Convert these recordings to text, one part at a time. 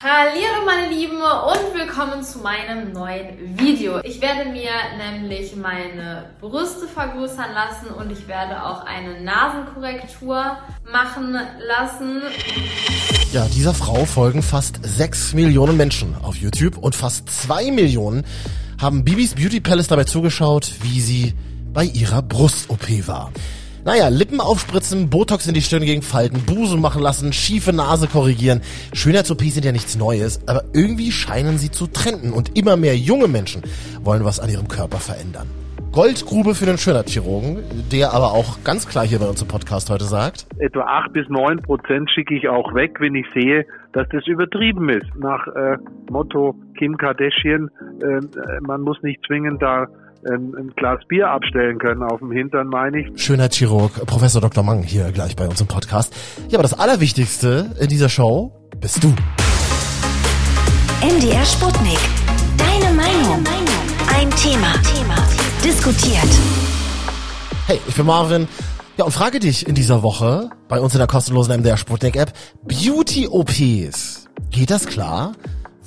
Hallo meine Lieben und willkommen zu meinem neuen Video. Ich werde mir nämlich meine Brüste vergrößern lassen und ich werde auch eine Nasenkorrektur machen lassen. Ja, dieser Frau folgen fast 6 Millionen Menschen auf YouTube und fast 2 Millionen haben Bibis Beauty Palace dabei zugeschaut, wie sie bei ihrer Brust-OP war. Naja, Lippen aufspritzen, Botox in die Stirn gegen Falten, Busen machen lassen, schiefe Nase korrigieren. Schönheits-OPs sind ja nichts Neues, aber irgendwie scheinen sie zu trenden und immer mehr junge Menschen wollen was an ihrem Körper verändern. Goldgrube für den Schönheitschirurgen, der aber auch ganz klar hier bei uns im Podcast heute sagt. Etwa acht bis neun Prozent schicke ich auch weg, wenn ich sehe, dass das übertrieben ist. Nach äh, Motto Kim Kardashian, äh, man muss nicht zwingend da ein, ein Glas Bier abstellen können auf dem Hintern, meine ich. Schönheitschirurg Professor Dr. Mang hier gleich bei uns im Podcast. Ja, aber das Allerwichtigste in dieser Show bist du. MDR Sputnik. Deine Meinung. Ein Thema. Thema. Diskutiert. Hey, ich bin Marvin. Ja, und frage dich in dieser Woche bei uns in der kostenlosen MDR Sputnik App Beauty OPs. Geht das klar?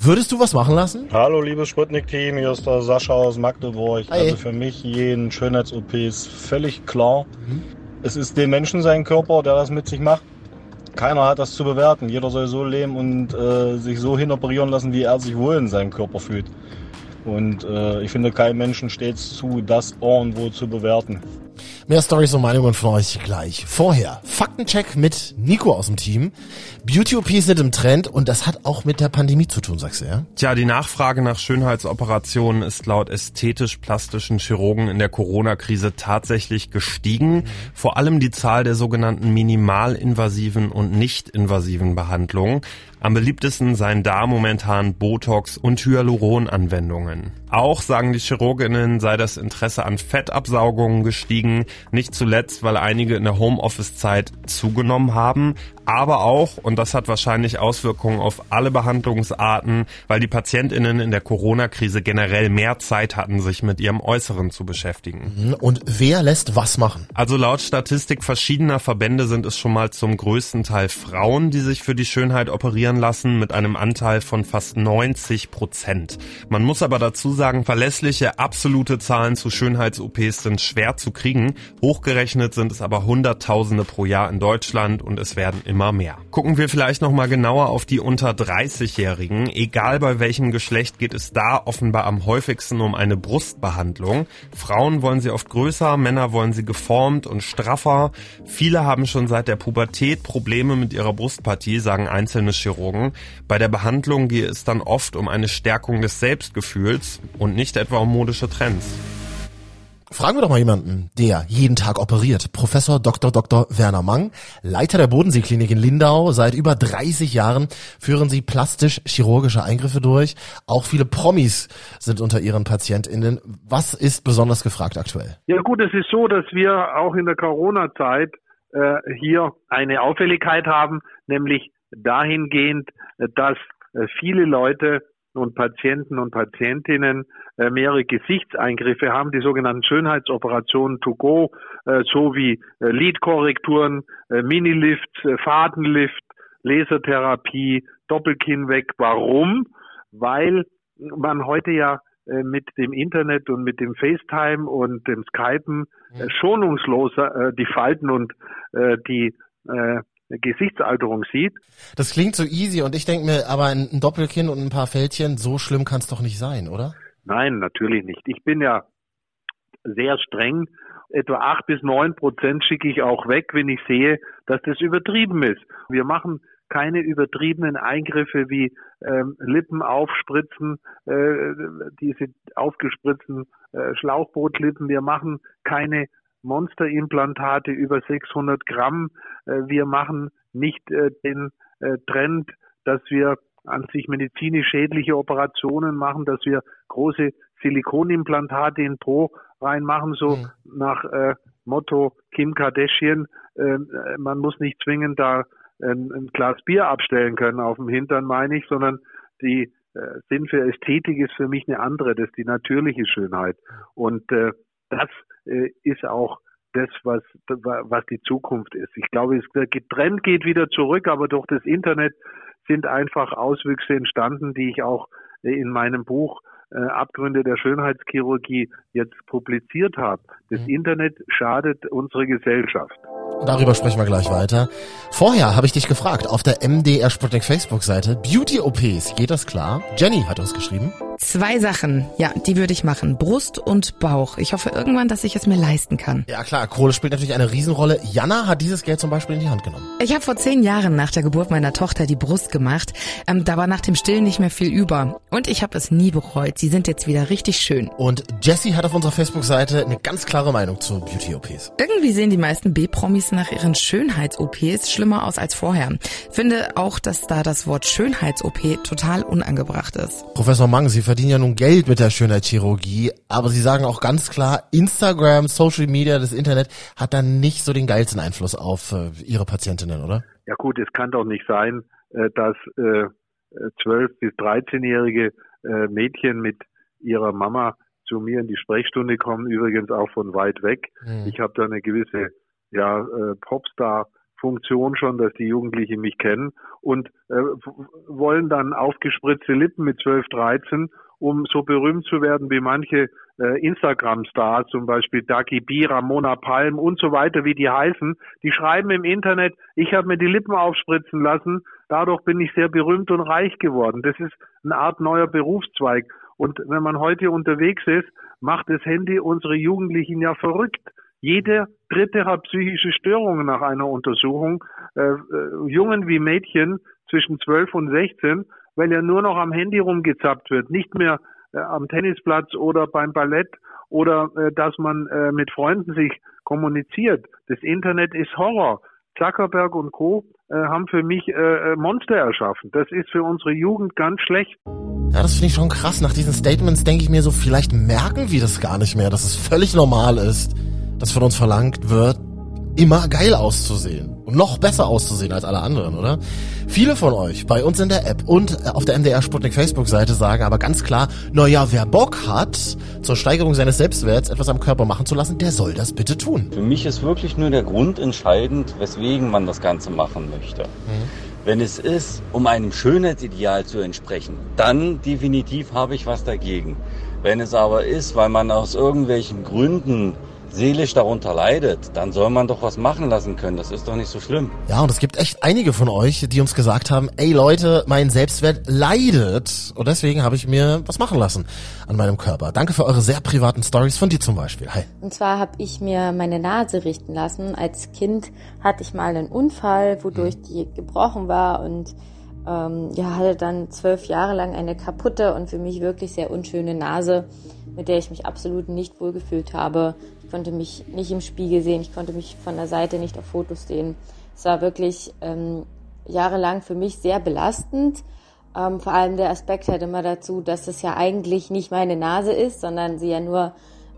Würdest du was machen lassen? Hallo, liebes Sputnik-Team, hier ist der Sascha aus Magdeburg. Hi. Also für mich jeden Schönheits-OP ist völlig klar. Es ist dem Menschen sein Körper, der das mit sich macht. Keiner hat das zu bewerten. Jeder soll so leben und äh, sich so hinoperieren lassen, wie er sich wohl in seinem Körper fühlt. Und äh, ich finde, keinem Menschen steht es zu, das irgendwo zu bewerten. Mehr Stories und Meinungen von euch gleich. Vorher, Faktencheck mit Nico aus dem Team. Beauty-OPs sind im Trend und das hat auch mit der Pandemie zu tun, sagst du, ja? Tja, die Nachfrage nach Schönheitsoperationen ist laut ästhetisch-plastischen Chirurgen in der Corona-Krise tatsächlich gestiegen. Vor allem die Zahl der sogenannten minimalinvasiven und nicht-invasiven Behandlungen. Am beliebtesten seien da momentan Botox und Hyaluron-Anwendungen. Auch sagen die Chirurginnen, sei das Interesse an Fettabsaugungen gestiegen, nicht zuletzt, weil einige in der Homeoffice-Zeit zugenommen haben, aber auch, und das hat wahrscheinlich Auswirkungen auf alle Behandlungsarten, weil die PatientInnen in der Corona-Krise generell mehr Zeit hatten, sich mit ihrem Äußeren zu beschäftigen. Und wer lässt was machen? Also laut Statistik verschiedener Verbände sind es schon mal zum größten Teil Frauen, die sich für die Schönheit operieren lassen, mit einem Anteil von fast 90 Prozent. Man muss aber dazu sagen, verlässliche absolute Zahlen zu Schönheits-OPs sind schwer zu kriegen. Hochgerechnet sind es aber Hunderttausende pro Jahr in Deutschland und es werden immer mehr. Gucken wir vielleicht nochmal genauer auf die unter 30-Jährigen. Egal bei welchem Geschlecht geht es da offenbar am häufigsten um eine Brustbehandlung. Frauen wollen sie oft größer, Männer wollen sie geformt und straffer. Viele haben schon seit der Pubertät Probleme mit ihrer Brustpartie, sagen einzelne Chirurgen. Bei der Behandlung gehe es dann oft um eine Stärkung des Selbstgefühls und nicht etwa um modische Trends. Fragen wir doch mal jemanden, der jeden Tag operiert. Professor Dr. Dr. Werner Mang, Leiter der Bodenseeklinik in Lindau. Seit über 30 Jahren führen Sie plastisch-chirurgische Eingriffe durch. Auch viele Promis sind unter Ihren PatientInnen. Was ist besonders gefragt aktuell? Ja gut, es ist so, dass wir auch in der Corona-Zeit äh, hier eine Auffälligkeit haben, nämlich dahingehend, äh, dass äh, viele Leute und Patienten und Patientinnen äh, mehrere Gesichtseingriffe haben, die sogenannten Schönheitsoperationen to go, so wie äh, Lidkorrekturen, Minilift, äh, Fadenlift, Lasertherapie, Doppelkinn weg. Warum? Weil man heute ja mit dem Internet und mit dem FaceTime und dem Skypen schonungsloser die Falten und die Gesichtsalterung sieht. Das klingt so easy und ich denke mir, aber ein Doppelkinn und ein paar Fältchen, so schlimm kann es doch nicht sein, oder? Nein, natürlich nicht. Ich bin ja sehr streng. Etwa acht bis neun Prozent schicke ich auch weg, wenn ich sehe, dass das übertrieben ist. Wir machen keine übertriebenen Eingriffe wie ähm, Lippen aufspritzen, äh, diese aufgespritzten äh, Schlauchbootlippen. Wir machen keine Monsterimplantate über 600 Gramm. Äh, wir machen nicht äh, den äh, Trend, dass wir an sich medizinisch schädliche Operationen machen, dass wir große Silikonimplantate in Po reinmachen, so Mhm. nach äh, Motto Kim Kardashian. Äh, man muss nicht zwingend da ein, ein Glas Bier abstellen können auf dem Hintern, meine ich, sondern die äh, Sinn für Ästhetik ist für mich eine andere, das ist die natürliche Schönheit. Und das ist auch das, was, was die Zukunft ist. Ich glaube, es, der Trend geht wieder zurück, aber durch das Internet sind einfach Auswüchse entstanden, die ich auch in meinem Buch äh, Abgründe der Schönheitschirurgie jetzt publiziert habe. Das mhm. Internet schadet unsere Gesellschaft. Darüber sprechen wir gleich weiter. Vorher habe ich dich gefragt auf der MDR Sputnik Facebook-Seite. Beauty-OPs, geht das klar? Jenny hat uns geschrieben. Zwei Sachen, ja, die würde ich machen. Brust und Bauch. Ich hoffe irgendwann, dass ich es mir leisten kann. Ja klar, Kohle spielt natürlich eine Riesenrolle. Jana hat dieses Geld zum Beispiel in die Hand genommen. Ich habe vor zehn Jahren nach der Geburt meiner Tochter die Brust gemacht. Ähm, da war nach dem Stillen nicht mehr viel über. Und ich habe es nie bereut. Sie sind jetzt wieder richtig schön. Und Jessie hat auf unserer Facebook-Seite eine ganz klare Meinung zu Beauty-OPs. Irgendwie sehen die meisten B-Promis nach ihren Schönheits-OPs schlimmer aus als vorher. Finde auch, dass da das Wort Schönheits-OP total unangebracht ist. Professor Mang, Sie verdienen ja nun Geld mit der Schönheitschirurgie, aber sie sagen auch ganz klar, Instagram, Social Media, das Internet hat dann nicht so den geilsten Einfluss auf äh, ihre Patientinnen, oder? Ja gut, es kann doch nicht sein, äh, dass äh, 12 bis 13-jährige äh, Mädchen mit ihrer Mama zu mir in die Sprechstunde kommen, übrigens auch von weit weg. Mhm. Ich habe da eine gewisse ja, äh, Popstar Funktion schon, dass die Jugendlichen mich kennen und äh, wollen dann aufgespritzte Lippen mit 12, 13, um so berühmt zu werden wie manche äh, Instagram-Stars, zum Beispiel Daki B, Ramona Palm und so weiter, wie die heißen. Die schreiben im Internet, ich habe mir die Lippen aufspritzen lassen, dadurch bin ich sehr berühmt und reich geworden. Das ist eine Art neuer Berufszweig. Und wenn man heute unterwegs ist, macht das Handy unsere Jugendlichen ja verrückt. Jeder Dritte hat psychische Störungen nach einer Untersuchung, äh, äh, Jungen wie Mädchen zwischen 12 und 16, weil ja nur noch am Handy rumgezappt wird, nicht mehr äh, am Tennisplatz oder beim Ballett oder äh, dass man äh, mit Freunden sich kommuniziert. Das Internet ist Horror. Zuckerberg und Co. Äh, haben für mich Monster erschaffen. Das ist für unsere Jugend ganz schlecht. Ja, das finde ich schon krass. Nach diesen Statements denke ich mir so, vielleicht merken wir das gar nicht mehr, dass es völlig normal ist dass von uns verlangt wird, immer geil auszusehen und noch besser auszusehen als alle anderen, oder? Viele von euch bei uns in der App und auf der MDR Sputnik Facebook Seite sagen aber ganz klar, naja, wer Bock hat, zur Steigerung seines Selbstwerts etwas am Körper machen zu lassen, der soll das bitte tun. Für mich ist wirklich nur der Grund entscheidend, weswegen man das Ganze machen möchte. Mhm. Wenn es ist, um einem Schönheitsideal zu entsprechen, dann definitiv habe ich was dagegen. Wenn es aber ist, weil man aus irgendwelchen Gründen seelisch darunter leidet, dann soll man doch was machen lassen können. Das ist doch nicht so schlimm. Ja, und es gibt echt einige von euch, die uns gesagt haben, ey Leute, mein Selbstwert leidet. Und deswegen habe ich mir was machen lassen an meinem Körper. Danke für eure sehr privaten Stories von dir zum Beispiel. Hi. Und zwar habe ich mir meine Nase richten lassen. Als Kind hatte ich mal einen Unfall, wodurch mhm. die gebrochen war und ähm, ja, hatte dann zwölf Jahre lang eine kaputte und für mich wirklich sehr unschöne Nase, mit der ich mich absolut nicht wohlgefühlt habe konnte mich nicht im Spiegel sehen, ich konnte mich von der Seite nicht auf Fotos sehen. Es war wirklich ähm, jahrelang für mich sehr belastend. Ähm, vor allem der Aspekt halt immer dazu, dass es ja eigentlich nicht meine Nase ist, sondern sie ja nur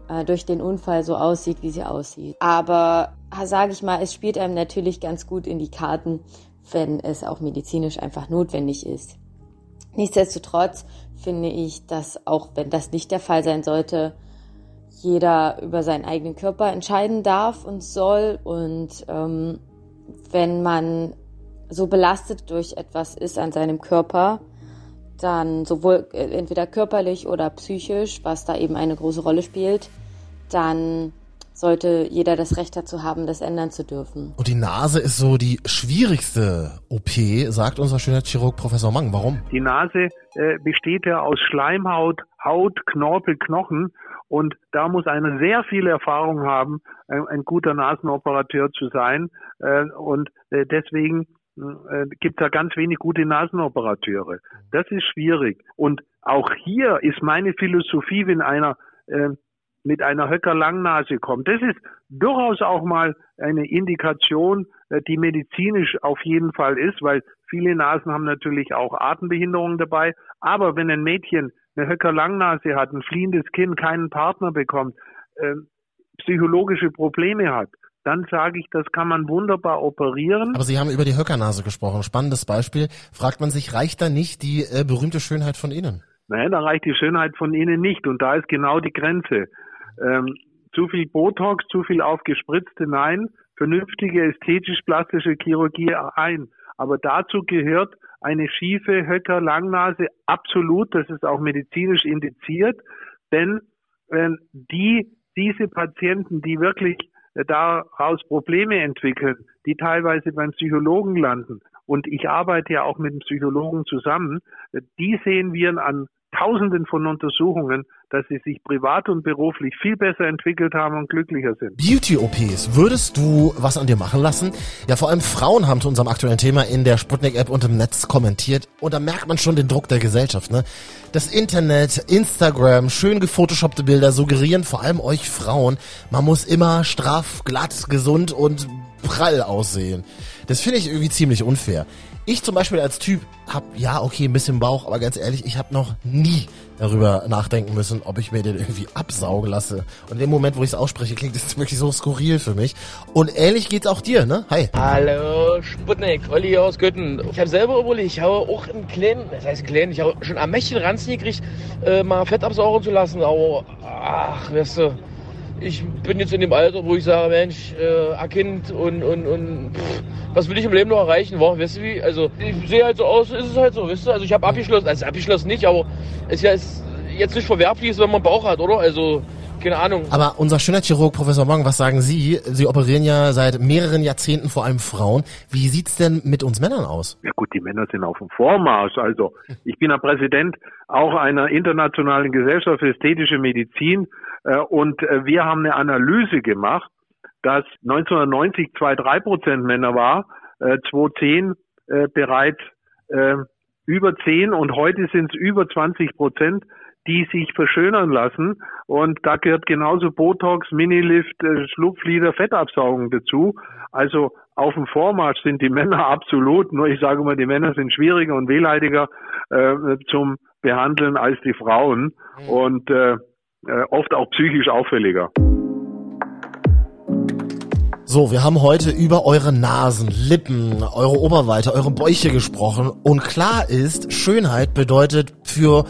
äh, durch den Unfall so aussieht, wie sie aussieht. Aber sage ich mal, es spielt einem natürlich ganz gut in die Karten, wenn es auch medizinisch einfach notwendig ist. Nichtsdestotrotz finde ich, dass auch wenn das nicht der Fall sein sollte, jeder über seinen eigenen Körper entscheiden darf und soll. Und ähm, wenn man so belastet durch etwas ist an seinem Körper, dann sowohl äh, entweder körperlich oder psychisch, was da eben eine große Rolle spielt, dann sollte jeder das Recht dazu haben, das ändern zu dürfen. Und die Nase ist so die schwierigste OP, sagt unser Schönheitschirurg Professor Mang. Warum? Die Nase äh, besteht ja aus Schleimhaut, Haut, Knorpel, Knochen und da muss einer sehr viel Erfahrung haben, ein, ein guter Nasenoperateur zu sein. Äh, und äh, deswegen äh, gibt es da ganz wenig gute Nasenoperateure. Das ist schwierig. Und auch hier ist meine Philosophie, wenn einer äh, mit einer Höcker-Langnase kommt. Das ist durchaus auch mal eine Indikation, äh, die medizinisch auf jeden Fall ist, weil viele Nasen haben natürlich auch Atembehinderungen dabei. Aber wenn ein Mädchen eine Höcker-Langnase hat, ein fliehendes Kind, keinen Partner bekommt, äh, psychologische Probleme hat, dann sage ich, das kann man wunderbar operieren. Aber Sie haben über die Höckernase gesprochen. Spannendes Beispiel. Fragt man sich, reicht da nicht die äh, berühmte Schönheit von innen? Nein, da reicht die Schönheit von innen nicht. Und da ist genau die Grenze. Ähm, zu viel Botox, zu viel aufgespritzte, nein. Vernünftige ästhetisch-plastische Chirurgie ein. Aber dazu gehört eine schiefe Höcker Langnase absolut, das ist auch medizinisch indiziert, denn äh, die diese Patienten, die wirklich äh, daraus Probleme entwickeln, die teilweise beim Psychologen landen, und ich arbeite ja auch mit dem Psychologen zusammen, äh, die sehen wir an Tausenden von Untersuchungen, dass sie sich privat und beruflich viel besser entwickelt haben und glücklicher sind. Beauty-OPs, würdest du was an dir machen lassen? Ja, vor allem Frauen haben zu unserem aktuellen Thema in der Sputnik-App und im Netz kommentiert und da merkt man schon den Druck der Gesellschaft, ne? Das Internet, Instagram, schön gefotoshoppte Bilder suggerieren vor allem euch Frauen, man muss immer straff, glatt, gesund und prall aussehen. Das finde ich irgendwie ziemlich unfair. Ich zum Beispiel als Typ hab ja okay ein bisschen Bauch, aber ganz ehrlich, ich habe noch nie darüber nachdenken müssen, ob ich mir den irgendwie absaugen lasse. Und in dem Moment, wo ich es ausspreche, klingt es wirklich so skurril für mich. Und ähnlich geht's auch dir, ne? Hi. Hallo Sputnik, Olli aus Götten. Ich habe selber überlegt, ich habe auch einen kleinen, das heißt kleinen, ich habe schon am Mächtchen ranziehen gekriegt, äh, mal Fett absaugen zu lassen, aber ach, weißt du ich bin jetzt in dem Alter, wo ich sage, Mensch, äh, Kind und, und, und pff, was will ich im Leben noch erreichen? Wow, weißt du wie? Also ich sehe halt so aus, ist es halt so, weißt du? Also ich habe abgeschlossen, also abgeschlossen nicht, aber es ist ja jetzt nicht verwerflich, wenn man Bauch hat, oder? Also keine Ahnung. Aber unser Schönheitschirurg Professor Morgan, was sagen Sie? Sie operieren ja seit mehreren Jahrzehnten vor allem Frauen. Wie sieht's denn mit uns Männern aus? Ja gut, die Männer sind auf dem Vormarsch. Also ich bin ja Präsident auch einer internationalen Gesellschaft für ästhetische Medizin und äh, wir haben eine Analyse gemacht, dass 1990 zwei, drei Prozent Männer war, 2010 äh, bereits über 10 und heute sind es über 20 Prozent die sich verschönern lassen. Und da gehört genauso Botox, Minilift, Schlupflider, Fettabsaugung dazu. Also auf dem Vormarsch sind die Männer absolut, nur ich sage mal, die Männer sind schwieriger und wehleidiger äh, zum Behandeln als die Frauen. Mhm. Und äh, äh, oft auch psychisch auffälliger. So, wir haben heute über eure Nasen, Lippen, eure Oberweite, eure Bäuche gesprochen und klar ist, Schönheit bedeutet für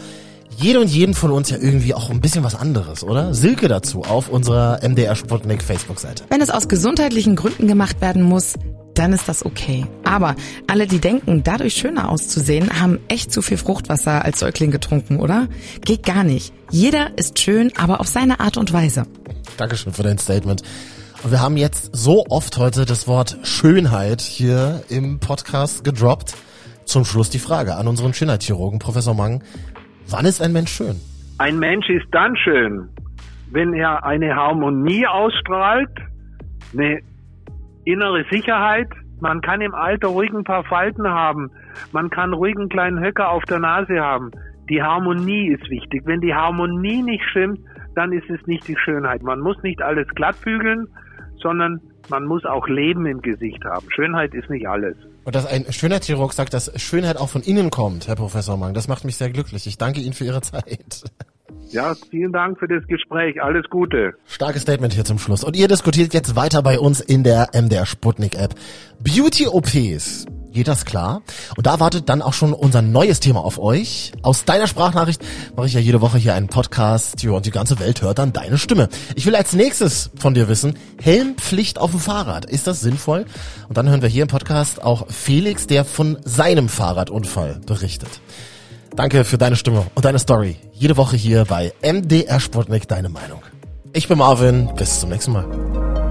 jede und jeden von uns ja irgendwie auch ein bisschen was anderes, oder? Silke dazu auf unserer MDR Sputnik Facebook-Seite. Wenn es aus gesundheitlichen Gründen gemacht werden muss, dann ist das okay. Aber alle, die denken, dadurch schöner auszusehen, haben echt zu viel Fruchtwasser als Säugling getrunken, oder? Geht gar nicht. Jeder ist schön, aber auf seine Art und Weise. Dankeschön für dein Statement. Und wir haben jetzt so oft heute das Wort Schönheit hier im Podcast gedroppt. Zum Schluss die Frage an unseren Schönheitschirurgen, Professor Mang. Wann ist ein Mensch schön? Ein Mensch ist dann schön, wenn er eine Harmonie ausstrahlt, eine innere Sicherheit. Man kann im Alter ruhig ein paar Falten haben. Man kann ruhig einen kleinen Höcker auf der Nase haben. Die Harmonie ist wichtig. Wenn die Harmonie nicht stimmt, dann ist es nicht die Schönheit. Man muss nicht alles glatt bügeln, sondern man muss auch Leben im Gesicht haben. Schönheit ist nicht alles. Und dass ein Schönheitschirurg sagt, dass Schönheit auch von innen kommt, Herr Professor Mang, das macht mich sehr glücklich. Ich danke Ihnen für Ihre Zeit. Ja, vielen Dank für das Gespräch. Alles Gute. Starkes Statement hier zum Schluss. Und ihr diskutiert jetzt weiter bei uns in der MDR Sputnik App. Beauty OPs. Geht das klar? Und da wartet dann auch schon unser neues Thema auf euch. Aus deiner Sprachnachricht mache ich ja jede Woche hier einen Podcast ja, und die ganze Welt hört dann deine Stimme. Ich will als nächstes von dir wissen, Helmpflicht auf dem Fahrrad. Ist das sinnvoll? Und dann hören wir hier im Podcast auch Felix, der von seinem Fahrradunfall berichtet. Danke für deine Stimme und deine Story. Jede Woche hier bei MDR Sputnik deine Meinung. Ich bin Marvin, bis zum nächsten Mal.